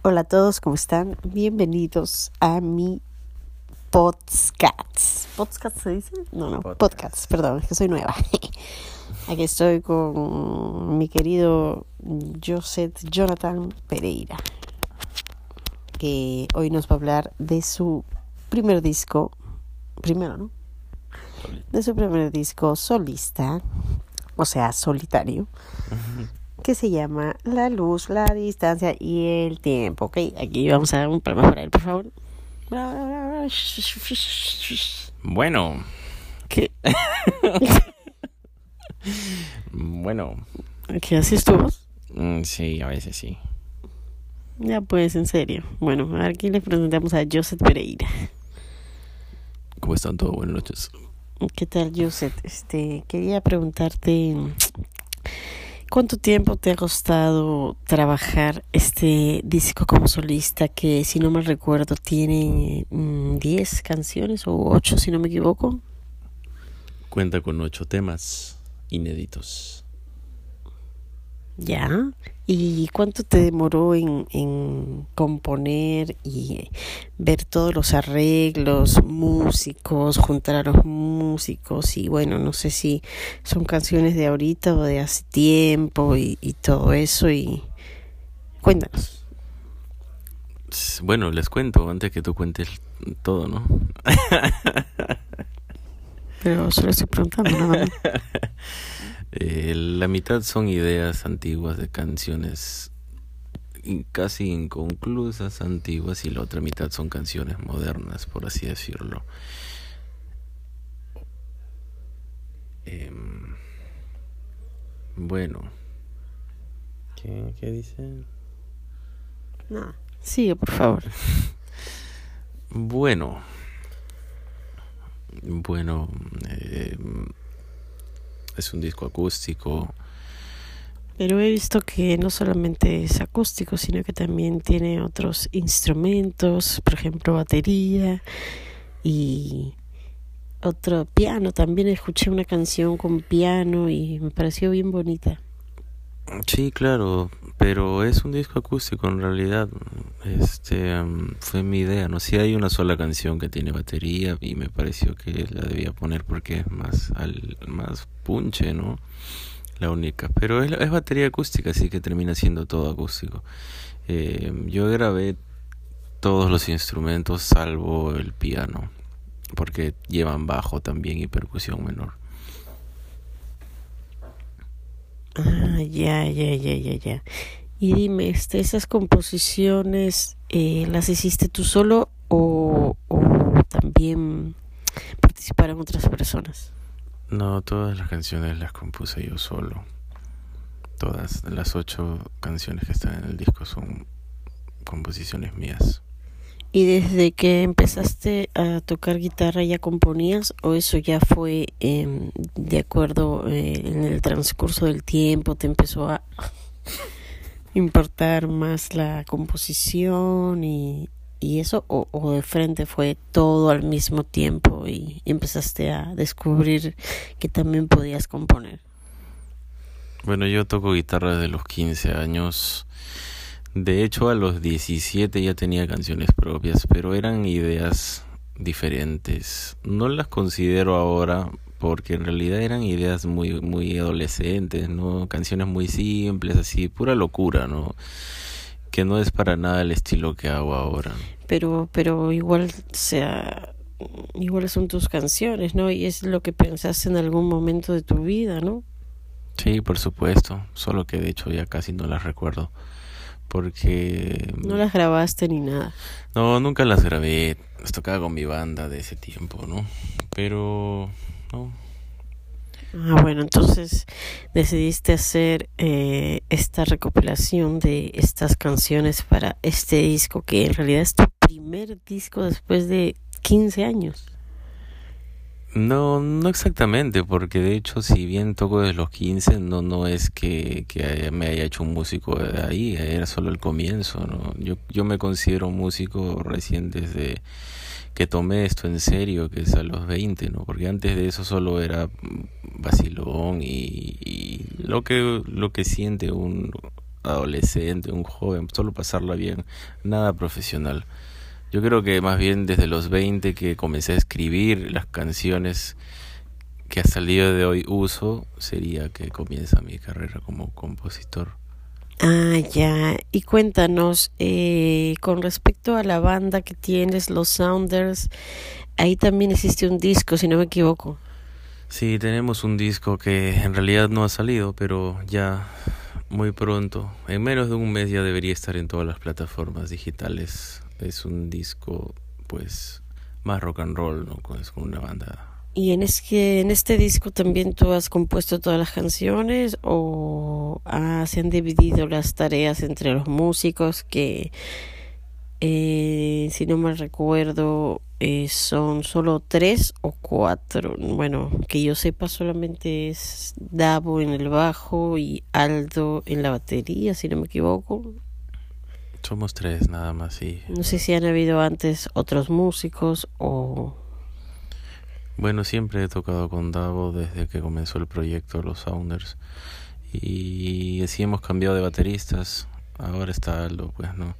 Hola a todos, ¿cómo están? Bienvenidos a mi podcast. ¿Podcast se dice? No, no, podcast, podcast perdón, es que soy nueva. Aquí estoy con mi querido Joseph Jonathan Pereira, que hoy nos va a hablar de su primer disco, primero, ¿no? De su primer disco solista, o sea, solitario, que se llama La luz, la distancia y el tiempo. Ok, aquí vamos a dar un para él, por favor. Bueno. ¿Qué? bueno. ¿Qué haces tú? Mm, sí, a veces sí. Ya pues, en serio. Bueno, aquí le presentamos a Joseph Pereira. ¿Cómo están todos? Buenas noches. ¿Qué tal, Joseph? Este, quería preguntarte cuánto tiempo te ha costado trabajar este disco como solista que, si no mal recuerdo, tiene 10 mm, canciones o 8, si no me equivoco. Cuenta con 8 temas inéditos. Ya. ¿Y cuánto te demoró en, en componer y ver todos los arreglos, músicos, juntar a los músicos? Y bueno, no sé si son canciones de ahorita o de hace tiempo y, y todo eso. Y cuéntanos. Bueno, les cuento antes que tú cuentes todo, ¿no? Pero solo estoy preguntando nada más. Eh, la mitad son ideas antiguas de canciones casi inconclusas, antiguas, y la otra mitad son canciones modernas, por así decirlo. Em, bueno, ¿qué, qué dice? No, sigue, por favor. bueno, bueno, eh, es un disco acústico. Pero he visto que no solamente es acústico, sino que también tiene otros instrumentos, por ejemplo, batería y otro piano. También escuché una canción con piano y me pareció bien bonita. Sí, claro, pero es un disco acústico en realidad. Este fue mi idea, no si hay una sola canción que tiene batería y me pareció que la debía poner porque es más al más punche, ¿no? La única, pero es, es batería acústica, así que termina siendo todo acústico. Eh, yo grabé todos los instrumentos salvo el piano, porque llevan bajo también y percusión menor. Ah, ya, ya, ya, ya, ya. Y dime, este, ¿esas composiciones eh, las hiciste tú solo o, o también participaron otras personas? No, todas las canciones las compuse yo solo. Todas las ocho canciones que están en el disco son composiciones mías. ¿Y desde que empezaste a tocar guitarra ya componías o eso ya fue eh, de acuerdo eh, en el transcurso del tiempo? ¿Te empezó a importar más la composición y, y eso o, o, de frente fue todo al mismo tiempo y empezaste a descubrir que también podías componer? Bueno, yo toco guitarra desde los 15 años de hecho, a los 17 ya tenía canciones propias, pero eran ideas diferentes. No las considero ahora porque en realidad eran ideas muy muy adolescentes, ¿no? Canciones muy simples, así, pura locura, ¿no? Que no es para nada el estilo que hago ahora. Pero pero igual sea igual son tus canciones, ¿no? Y es lo que pensaste en algún momento de tu vida, ¿no? Sí, por supuesto, solo que de hecho ya casi no las recuerdo porque... No las grabaste ni nada. No, nunca las grabé. Las tocaba con mi banda de ese tiempo, ¿no? Pero... No. Ah, bueno, entonces decidiste hacer eh, esta recopilación de estas canciones para este disco, que en realidad es tu primer disco después de 15 años. No, no exactamente, porque de hecho si bien toco desde los 15, no, no es que, que me haya hecho un músico de ahí, era solo el comienzo, ¿no? Yo, yo me considero músico recién desde que tomé esto en serio, que es a los 20, ¿no? Porque antes de eso solo era vacilón y, y lo que lo que siente un adolescente, un joven, solo pasarla bien, nada profesional. Yo creo que más bien desde los 20 que comencé a escribir las canciones que hasta el día de hoy uso, sería que comienza mi carrera como compositor. Ah, ya. Y cuéntanos, eh, con respecto a la banda que tienes, los Sounders, ahí también existe un disco, si no me equivoco. Sí, tenemos un disco que en realidad no ha salido, pero ya muy pronto, en menos de un mes ya debería estar en todas las plataformas digitales. Es un disco, pues, más rock and roll, ¿no? Con, una banda. ¿Y en, es que en este disco también tú has compuesto todas las canciones o se han dividido las tareas entre los músicos que, eh, si no me recuerdo, eh, son solo tres o cuatro. Bueno, que yo sepa solamente es Davo en el bajo y Aldo en la batería, si no me equivoco. Somos tres nada más, sí. No sé si han habido antes otros músicos o... Bueno, siempre he tocado con Davo desde que comenzó el proyecto Los Sounders. Y así hemos cambiado de bateristas. Ahora está Aldo, pues no.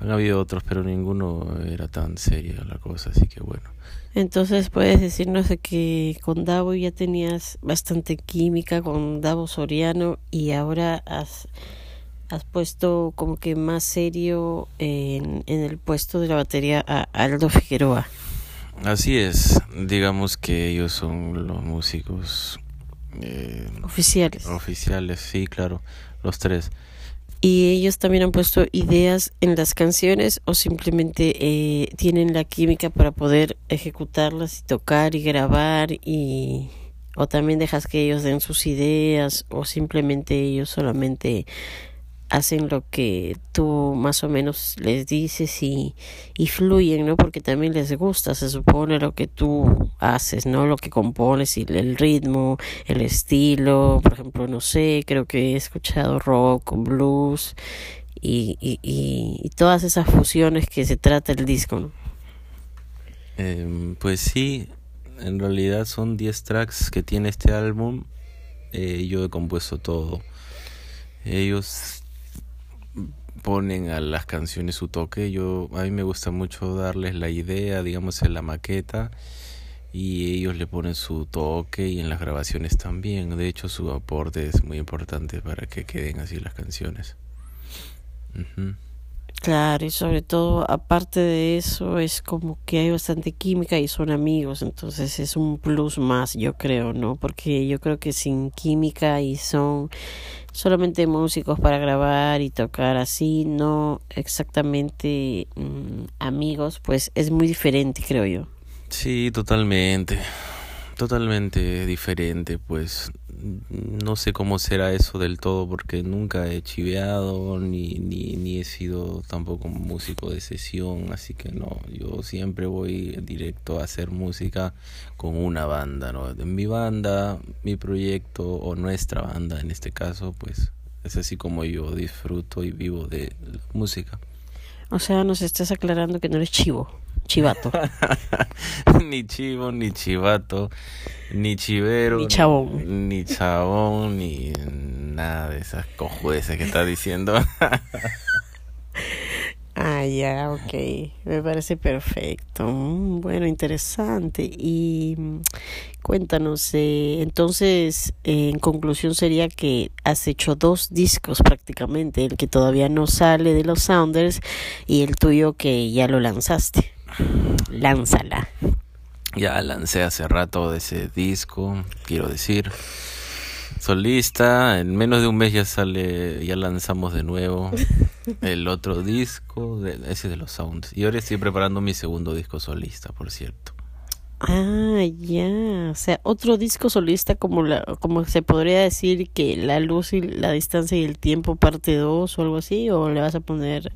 Han habido otros, pero ninguno era tan seria la cosa, así que bueno. Entonces puedes decirnos de que con Davo ya tenías bastante química con Davo Soriano y ahora has, has puesto como que más serio en, en el puesto de la batería a Aldo Figueroa. Así es, digamos que ellos son los músicos eh, oficiales. Oficiales, sí, claro, los tres y ellos también han puesto ideas en las canciones o simplemente eh, tienen la química para poder ejecutarlas y tocar y grabar y o también dejas que ellos den sus ideas o simplemente ellos solamente hacen lo que tú más o menos les dices y, y fluyen, ¿no? Porque también les gusta, se supone, lo que tú haces, ¿no? Lo que compones y el ritmo, el estilo, por ejemplo, no sé, creo que he escuchado rock, blues y, y, y, todas esas fusiones que se trata el disco, ¿no? Em, pues sí, en realidad son 10 tracks que tiene este álbum. Eh, yo he compuesto todo. Ellos ponen a las canciones su toque. Yo a mí me gusta mucho darles la idea, digamos en la maqueta y ellos le ponen su toque y en las grabaciones también. De hecho, su aporte es muy importante para que queden así las canciones. Claro, y sobre todo, aparte de eso, es como que hay bastante química y son amigos, entonces es un plus más, yo creo, ¿no? Porque yo creo que sin química y son solamente músicos para grabar y tocar así, no exactamente mm, amigos, pues es muy diferente, creo yo. Sí, totalmente totalmente diferente, pues no sé cómo será eso del todo porque nunca he chiveado ni, ni, ni he sido tampoco músico de sesión, así que no, yo siempre voy directo a hacer música con una banda, ¿no? Mi banda, mi proyecto o nuestra banda en este caso, pues es así como yo disfruto y vivo de la música. O sea, nos estás aclarando que no eres chivo chivato. ni chivo, ni chivato, ni chivero, ni chabón, ni, chabón, ni nada de esas cojudeces que está diciendo. ah, ya, ok. Me parece perfecto. Mm, bueno, interesante. Y mm, cuéntanos, eh, entonces, en conclusión sería que has hecho dos discos prácticamente, el que todavía no sale de los Sounders y el tuyo que ya lo lanzaste lánzala. Ya lancé hace rato ese disco, quiero decir. Solista, en menos de un mes ya sale, ya lanzamos de nuevo el otro disco, ese de los Sounds. Y ahora estoy preparando mi segundo disco solista, por cierto. Ah, ya, o sea, otro disco solista como la, como se podría decir que La luz y la distancia y el tiempo parte 2 o algo así, o le vas a poner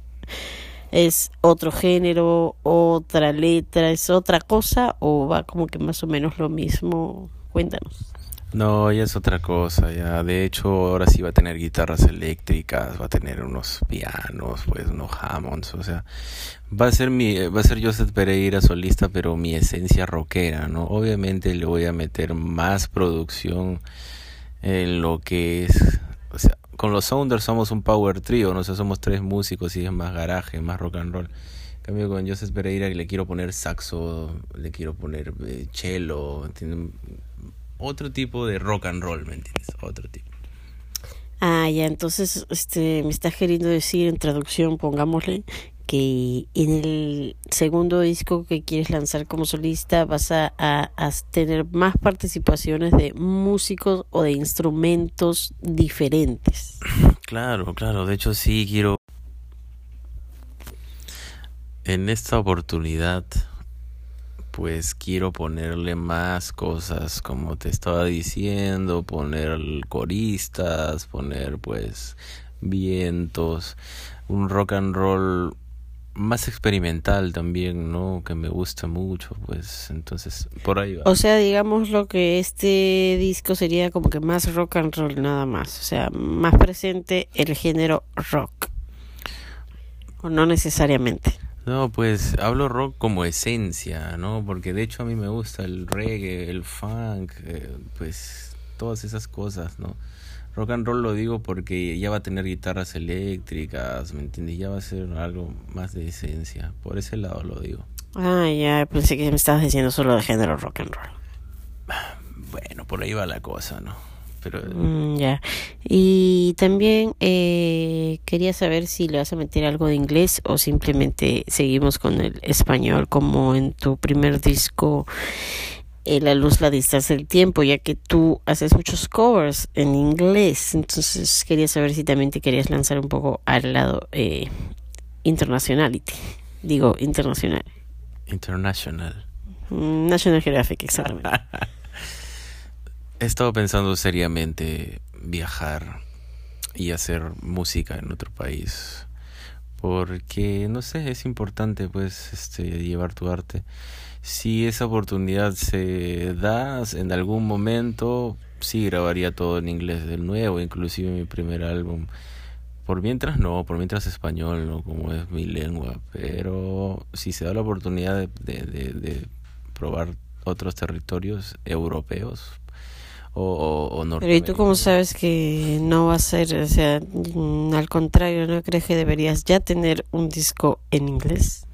es otro género, otra letra, es otra cosa o va como que más o menos lo mismo? Cuéntanos. No, ya es otra cosa, ya de hecho ahora sí va a tener guitarras eléctricas, va a tener unos pianos, pues unos Hammonds, o sea, va a ser mi va a ser Joseph Pereira solista, pero mi esencia rockera, ¿no? Obviamente le voy a meter más producción en lo que es, o sea, con los Sounders somos un power trio, no sé, somos tres músicos y es más garaje, más rock and roll. En cambio con Joseph Pereira le quiero poner saxo, le quiero poner eh, cello, tiene otro tipo de rock and roll, ¿me entiendes? Otro tipo. Ah, ya, entonces este, me estás queriendo decir en traducción, pongámosle, que en el segundo disco que quieres lanzar como solista vas a, tener más participaciones de músicos o de instrumentos diferentes. Claro, claro, de hecho sí quiero... En esta oportunidad pues quiero ponerle más cosas como te estaba diciendo, poner coristas, poner pues vientos, un rock and roll más experimental también, ¿no? Que me gusta mucho, pues entonces por ahí va. O sea, digamos lo que este disco sería como que más rock and roll nada más, o sea, más presente el género rock. O no necesariamente. No, pues hablo rock como esencia, ¿no? Porque de hecho a mí me gusta el reggae, el funk, eh, pues todas esas cosas, ¿no? Rock and roll lo digo porque ya va a tener guitarras eléctricas, ¿me entiendes? Ya va a ser algo más de esencia. Por ese lado lo digo. Ah, ya, pensé que me estabas diciendo solo de género rock and roll. Bueno, por ahí va la cosa, ¿no? pero... Mm, ya. Y también eh, quería saber si le vas a meter algo de inglés o simplemente seguimos con el español como en tu primer disco. Eh, la luz, la distancia del tiempo, ya que tú haces muchos covers en inglés, entonces quería saber si también te querías lanzar un poco al lado eh, internationality, digo internacional. International. Mm, National Geographic, exactamente. He estado pensando seriamente viajar y hacer música en otro país porque no sé es importante pues este llevar tu arte. Si esa oportunidad se da en algún momento sí grabaría todo en inglés de nuevo inclusive mi primer álbum. Por mientras no por mientras español no como es mi lengua pero si se da la oportunidad de, de probar otros territorios europeos o, o, Pero ¿y tú cómo sabes que no va a ser, o sea, mm, al contrario, ¿no crees que deberías ya tener un disco en inglés?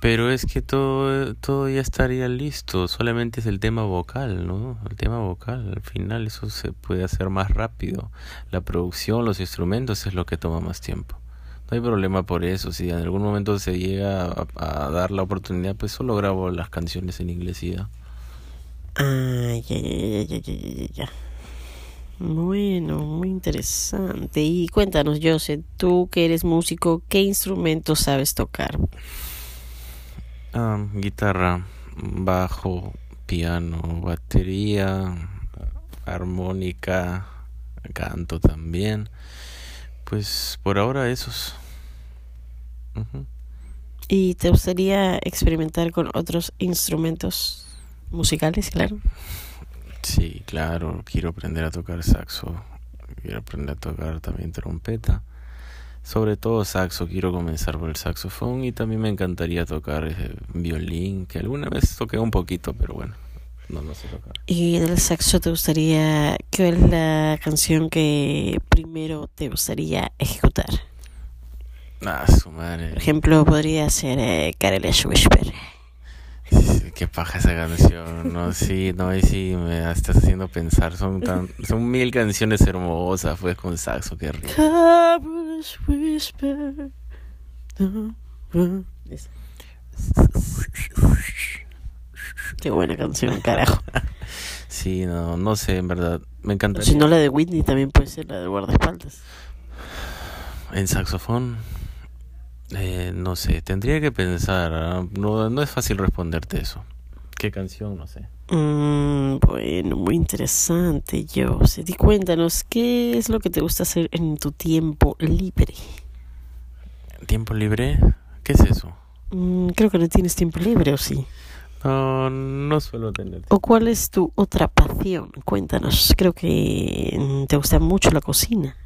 Pero es que todo, todo ya estaría listo, solamente es el tema vocal, ¿no? El tema vocal, al final eso se puede hacer más rápido. La producción, los instrumentos es lo que toma más tiempo. No hay problema por eso, si en algún momento se llega a, a dar la oportunidad, pues solo grabo las canciones en inglés y ya. Ah, ya, ya, ya, ya, ya, ya. Bueno, muy interesante. Y cuéntanos, José, tú que eres músico, ¿qué instrumento sabes tocar? Ah, guitarra, bajo, piano, batería, armónica, canto también. Pues por ahora esos. ¿Y te gustaría experimentar con otros instrumentos? Musicales, claro. Sí, claro, quiero aprender a tocar saxo, quiero aprender a tocar también trompeta. Sobre todo saxo, quiero comenzar por el saxofón y también me encantaría tocar eh, violín, que alguna vez toqué un poquito, pero bueno, no, no sé tocar. ¿Y del saxo te gustaría, qué es la canción que primero te gustaría ejecutar? Ah, su madre. Por ejemplo, podría ser eh, Whisper. Qué paja esa canción, no, sí, no, y sí, me estás haciendo pensar, son tan, son mil canciones hermosas, pues con saxo, qué rico. Qué buena canción, carajo. Sí, no, no sé, en verdad, me encantaría. Si no la de Whitney, también puede ser la de guardaespaldas. En saxofón. Eh, no sé, tendría que pensar. No, no es fácil responderte eso. ¿Qué canción? No sé. Mm, bueno, muy interesante, yo. Y cuéntanos, ¿qué es lo que te gusta hacer en tu tiempo libre? ¿Tiempo libre? ¿Qué es eso? Mm, creo que no tienes tiempo libre, ¿o sí? No, no suelo tener. ¿O cuál es tu otra pasión? Cuéntanos. Creo que mm, te gusta mucho la cocina.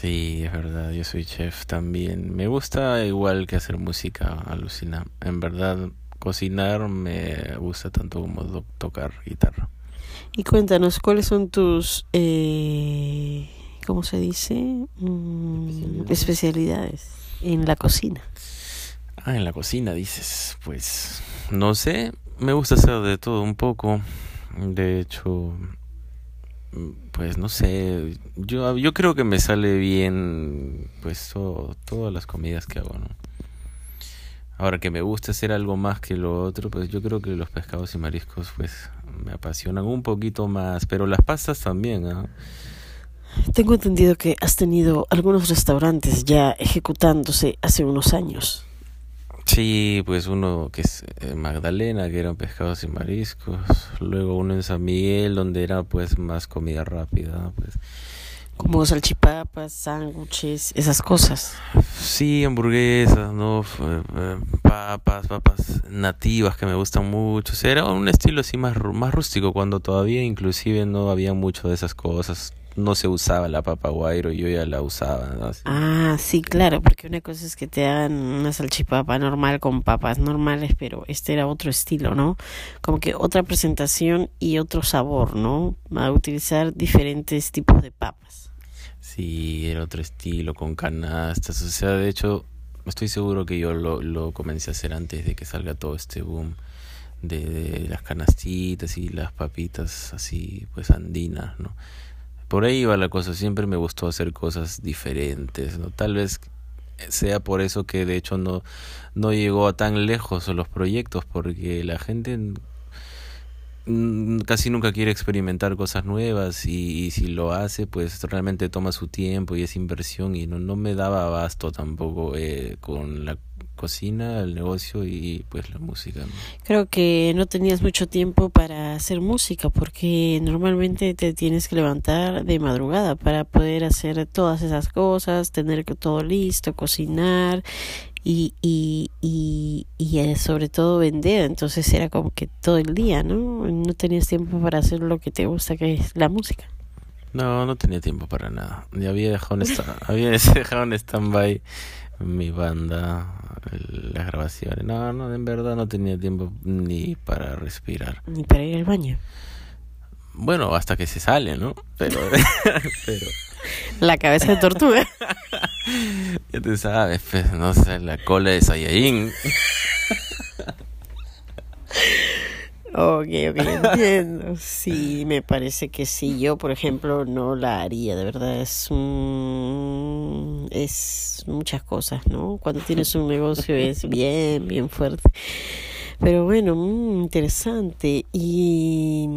Sí, es verdad, yo soy chef también. Me gusta igual que hacer música, alucina. En verdad, cocinar me gusta tanto como tocar guitarra. Y cuéntanos, ¿cuáles son tus, eh, ¿cómo se dice? Mm, especialidades en la cocina. Ah, en la cocina dices, pues no sé, me gusta hacer de todo un poco. De hecho, pues no sé, yo, yo creo que me sale bien pues todas las comidas que hago, ¿no? Ahora que me gusta hacer algo más que lo otro, pues yo creo que los pescados y mariscos pues me apasionan un poquito más, pero las pastas también, ¿ah? Tengo entendido que has tenido algunos restaurantes ya ejecutándose hace unos años. Sí, pues uno que es eh, Magdalena, que eran pescados y mariscos. Luego uno en San Miguel, donde era pues más comida rápida, pues. Como salchipapas, sándwiches, esas cosas. Sí, hamburguesas, ¿no? Eh, papas, papas nativas que me gustan mucho. O sea, era un estilo así más, más rústico, cuando todavía inclusive no había mucho de esas cosas no se usaba la papa guairo, yo ya la usaba. Ah, sí, claro, porque una cosa es que te hagan una salchipapa normal con papas normales, pero este era otro estilo, ¿no? Como que otra presentación y otro sabor, ¿no? A utilizar diferentes tipos de papas. Sí, era otro estilo, con canastas, o sea, de hecho, estoy seguro que yo lo, lo comencé a hacer antes de que salga todo este boom. De, de las canastitas y las papitas así pues andinas, ¿no? Por ahí va la cosa, siempre me gustó hacer cosas diferentes, ¿no? Tal vez sea por eso que de hecho no, no llegó a tan lejos los proyectos, porque la gente casi nunca quiere experimentar cosas nuevas y, si lo hace pues realmente toma su tiempo y es inversión y no, no me daba abasto tampoco eh, con la cocina, el negocio y pues la música. Creo que no tenías mucho tiempo para hacer música porque normalmente te tienes que levantar de madrugada para poder hacer todas esas cosas, tener todo listo, cocinar y, y, y, y eh, sobre todo vender. Entonces era como que todo el día, ¿no? No tenías tiempo para hacer lo que te gusta, que es la música. No, no tenía tiempo para nada. Ya había dejado en, había dejado en stand-by mi banda, las grabaciones. No, no, en verdad no tenía tiempo ni para respirar. Ni para ir al baño. Bueno, hasta que se sale, ¿no? Pero, pero... La cabeza de tortuga. ya te sabes, pues, no sé, la cola de Saiyajin. Ok, ok, entiendo. Sí, me parece que sí. Yo, por ejemplo, no la haría, de verdad. Es es muchas cosas, ¿no? Cuando tienes un negocio es bien, bien fuerte. Pero bueno, mm, interesante. Y...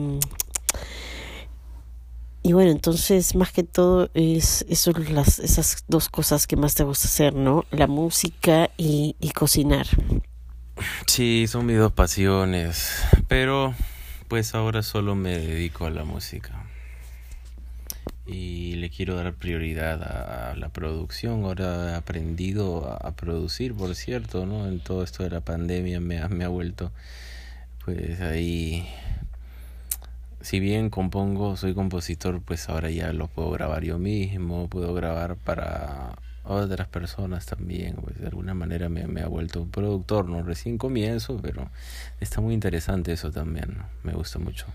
Y bueno, entonces más que todo es eso, las, esas dos cosas que más te gusta hacer, ¿no? La música y, y cocinar. Sí, son mis dos pasiones, pero pues ahora solo me dedico a la música. Y le quiero dar prioridad a, la producción. Ahora he aprendido a, producir, por cierto, ¿no? En todo esto de la pandemia me ha, me ha vuelto, pues ahí si bien compongo, soy compositor, pues ahora ya lo puedo grabar yo mismo, puedo grabar para otras personas también, pues de alguna manera me, ha vuelto un productor, ¿no? Recién comienzo, pero está muy interesante eso también, me gusta mucho.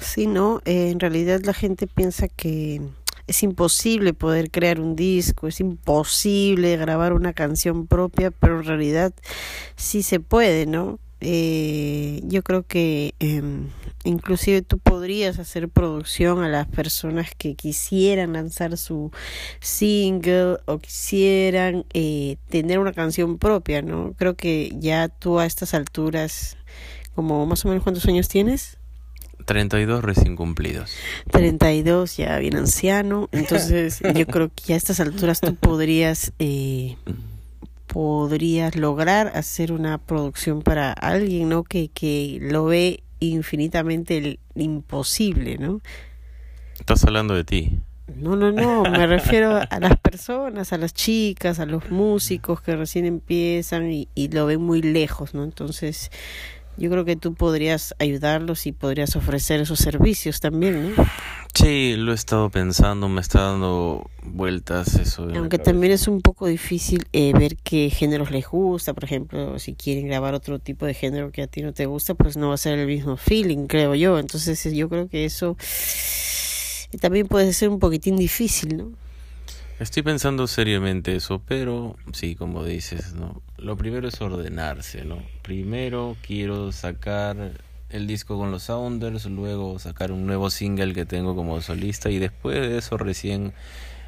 Sí, ¿no? Eh, en realidad la gente piensa que es imposible poder crear un disco, es imposible grabar una canción propia, pero en realidad sí se puede, ¿no? Eh, yo creo que eh, inclusive tú podrías hacer producción a las personas que quisieran lanzar su single o quisieran eh, tener una canción propia, ¿no? Creo que ya tú a estas alturas, como más o menos cuántos años tienes? 32 recién cumplidos. 32, ya bien anciano. Entonces, yo creo que ya a estas alturas tú podrías eh, podrías lograr hacer una producción para alguien, ¿no? Que, que lo ve infinitamente el imposible, ¿no? Estás hablando de ti. No, no, no, me refiero a las personas, a las chicas, a los músicos que recién empiezan y, y lo ven muy lejos, ¿no? Entonces, yo creo que tú podrías ayudarlos y podrías ofrecer esos servicios también, ¿no? Sí, lo he estado pensando, me está dando vueltas eso. Aunque también es un poco difícil eh, ver qué géneros les gusta, por ejemplo, si quieren grabar otro tipo de género que a ti no te gusta, pues no va a ser el mismo feeling, creo yo. Entonces yo creo que eso también puede ser un poquitín difícil, ¿no? Estoy pensando seriamente eso, pero sí, como dices, ¿no? Lo primero es ordenarse, ¿no? Primero quiero sacar el disco con los Sounders, luego sacar un nuevo single que tengo como solista y después de eso recién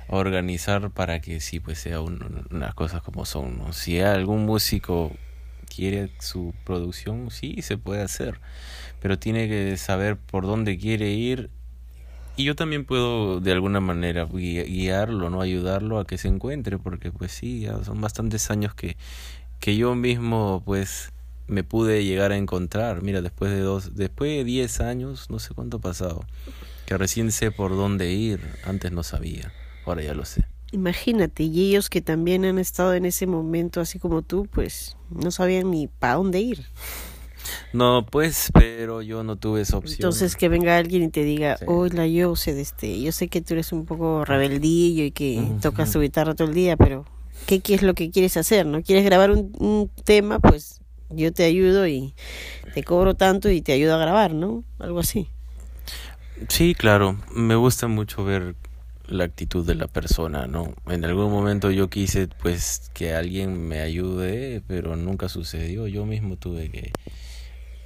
organizar para que sí pues sea unas cosas como son. Si algún músico quiere su producción, sí se puede hacer, pero tiene que saber por dónde quiere ir y yo también puedo de alguna manera guiarlo, no ayudarlo a que se encuentre, porque pues sí, ya son bastantes años que que yo mismo pues me pude llegar a encontrar. Mira, después de dos, después de diez años, no sé cuánto ha pasado, que recién sé por dónde ir. Antes no sabía, ahora ya lo sé. Imagínate, y ellos que también han estado en ese momento, así como tú, pues no sabían ni para dónde ir. No, pues, pero yo no tuve esa opción. Entonces que venga alguien y te diga, hola, yo sé, este, yo sé que tú eres un poco rebeldillo y que tocas tu guitarra todo el día, pero ¿qué, ¿qué, es lo que quieres hacer? ¿No quieres grabar un, un tema? Pues yo te ayudo y te cobro tanto y te ayudo a grabar, ¿no? Algo así. Sí, claro, me gusta mucho ver la actitud de la persona, ¿no? En algún momento yo quise pues que alguien me ayude, pero nunca sucedió. Yo mismo tuve que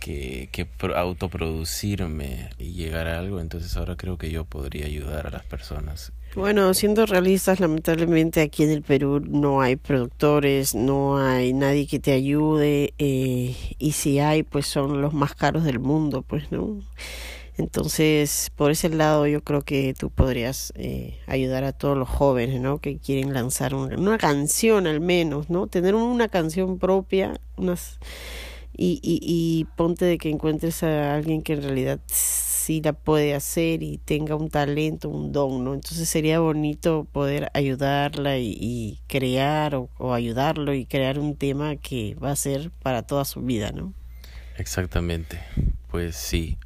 que, que autoproducirme y llegar a algo, entonces ahora creo que yo podría ayudar a las personas. Bueno, siendo realistas, lamentablemente aquí en el Perú no hay productores, no hay nadie que te ayude eh, y si hay, pues son los más caros del mundo, pues, ¿no? Entonces, por ese lado, yo creo que tú podrías eh, ayudar a todos los jóvenes, ¿no? Que quieren lanzar una, una canción al menos, ¿no? Tener una canción propia, unas y, y, y ponte de que encuentres a alguien que en realidad sí la puede hacer y tenga un talento, un don, ¿no? Entonces sería bonito poder ayudarla y, y crear o, o, ayudarlo y crear un tema que va a ser para toda su vida, ¿no? Exactamente. Pues sí.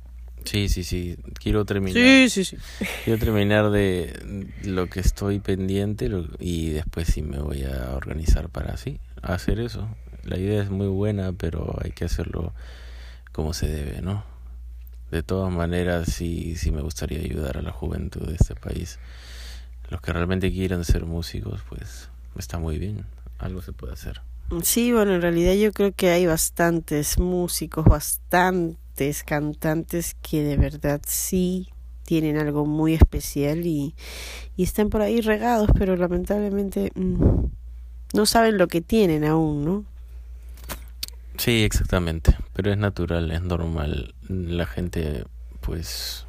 Sí, sí, sí. Quiero terminar. Sí, sí, sí. Quiero terminar de lo que estoy pendiente y después sí me voy a organizar para así hacer eso la idea es muy buena, pero hay que hacerlo como se debe, ¿no? De todas maneras, sí, sí me gustaría ayudar a la juventud de este país. Los que realmente quieran ser músicos, pues está muy bien, algo se puede hacer. Sí, bueno, en realidad yo creo que hay bastantes músicos, bastantes cantantes que de verdad sí tienen algo muy especial y, y están por ahí regados, pero lamentablemente mmm, no saben lo que tienen aún, ¿no? Sí, exactamente, pero es natural, es normal. La gente, pues,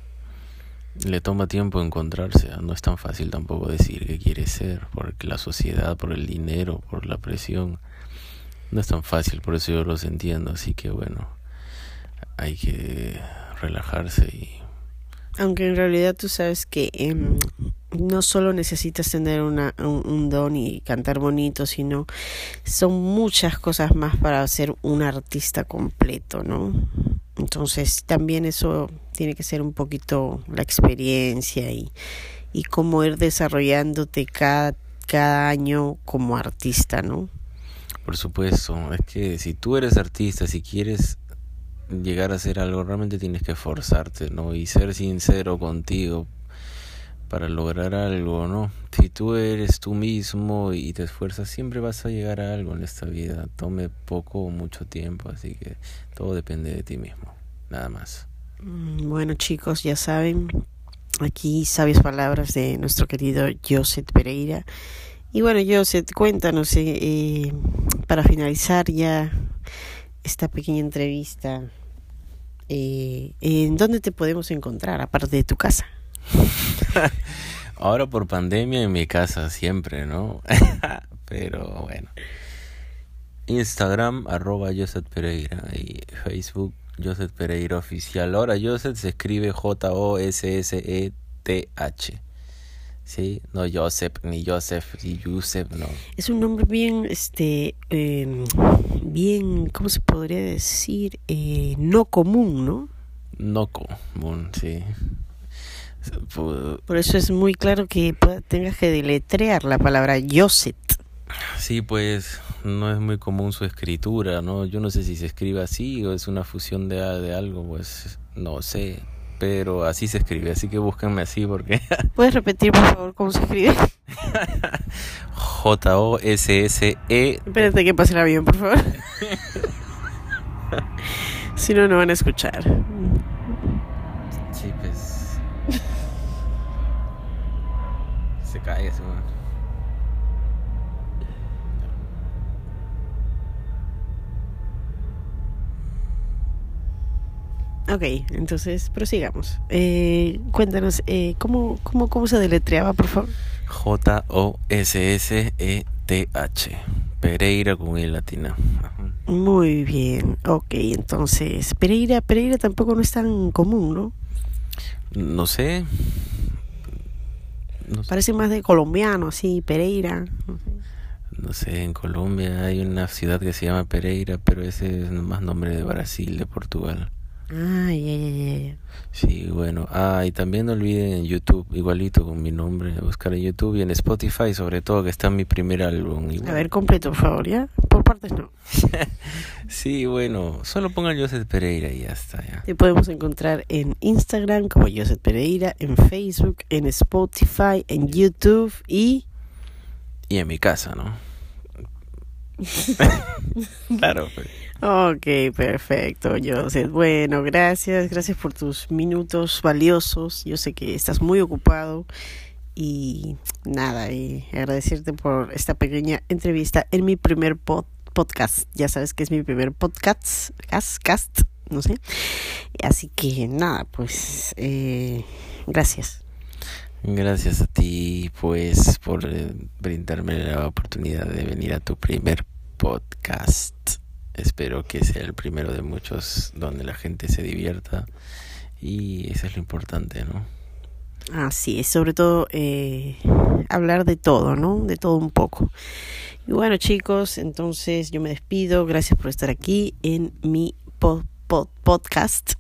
le toma tiempo encontrarse, no es tan fácil tampoco decir qué quiere ser, porque la sociedad, por el dinero, por la presión, no es tan fácil, por eso yo los entiendo, así que bueno, hay que relajarse y... Aunque en realidad tú sabes que eh, no solo necesitas tener una, un, don y cantar bonito, sino son muchas cosas más para ser un artista completo, ¿no? Entonces también eso tiene que ser un poquito la experiencia y, y cómo ir desarrollándote cada, cada año como artista, ¿no? Por supuesto, es que si tú eres artista, si quieres llegar a hacer algo, realmente tienes que esforzarte, ¿no? Y ser sincero contigo para lograr algo, ¿no? Si tú eres tú mismo y te esfuerzas, siempre vas a llegar a algo en esta vida. Tome poco o mucho tiempo, así que todo depende de ti mismo, nada más. Mm, bueno, chicos, ya saben, aquí sabias palabras de nuestro querido Joseph Pereira. Y bueno, Joseph, cuéntanos, eh, eh, para finalizar ya esta pequeña entrevista, eh, ¿en dónde te podemos encontrar, aparte de tu casa? Ahora por pandemia en mi casa siempre, ¿no? Pero bueno. Instagram arroba Joseph Pereira y Facebook Joseph Pereira Oficial. Ahora Joseph se escribe J-O-S-S-E-T-H. Sí, no Joseph, ni Joseph, ni Joseph, no. Es un nombre bien, este, eh, bien, ¿cómo se podría decir? Eh, no común, ¿no? No común, sí. Por eso es muy claro que tengas que deletrear la palabra Joseph. Sí, pues no es muy común su escritura, ¿no? Yo no sé si se escribe así o es una fusión de, de algo, pues no sé pero así se escribe, así que búsquenme así porque... ¿Puedes repetir por favor cómo se escribe? J-O-S-S-E... Espérate que pase el avión, por favor. si no, no van a escuchar. Sí, pues... se cae ese Ok, entonces prosigamos. Eh, cuéntanos, eh, ¿cómo, cómo, ¿cómo se deletreaba, por favor? J-O-S-S-E-T-H. Pereira con E latina. Muy bien, ok, entonces, Pereira, Pereira tampoco no es tan común, ¿no? No sé. Parece más de colombiano, así, Pereira. No sé. no sé, en Colombia hay una ciudad que se llama Pereira, pero ese es más nombre de Brasil, de Portugal. Ah, ya, ya, ya. Sí, bueno. Ah, y también no olviden en YouTube, igualito con mi nombre, buscar en YouTube y en Spotify, sobre todo, que está mi primer álbum. A ver, completo, por favor, ¿ya? No. sí, bueno, solo pongan Joseph Pereira y ya está, ya. Te podemos encontrar en Instagram como Joseph Pereira, en Facebook, en Spotify, en YouTube y... Y en mi casa, ¿no? claro, pues. Ok, perfecto, Joseph. Bueno, gracias, gracias por tus minutos valiosos. Yo sé que estás muy ocupado y nada, y agradecerte por esta pequeña entrevista en mi primer podcast. Ya sabes que es mi primer podcast, cast, cast no sé. Así que nada, pues eh, gracias. Gracias a ti, pues, por eh, brindarme la oportunidad de venir a tu primer podcast. Espero que sea el primero de muchos donde la gente se divierta y eso es lo importante, ¿no? Así es, sobre todo eh, hablar de todo, ¿no? De todo un poco. Y bueno chicos, entonces yo me despido. Gracias por estar aquí en mi podcast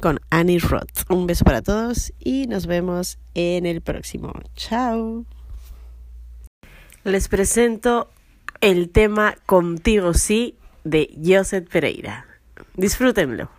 con Annie Roth. Un beso para todos y nos vemos en el próximo. Chao. Les presento el tema Contigo sí de Joseph Pereira. Disfrútenlo.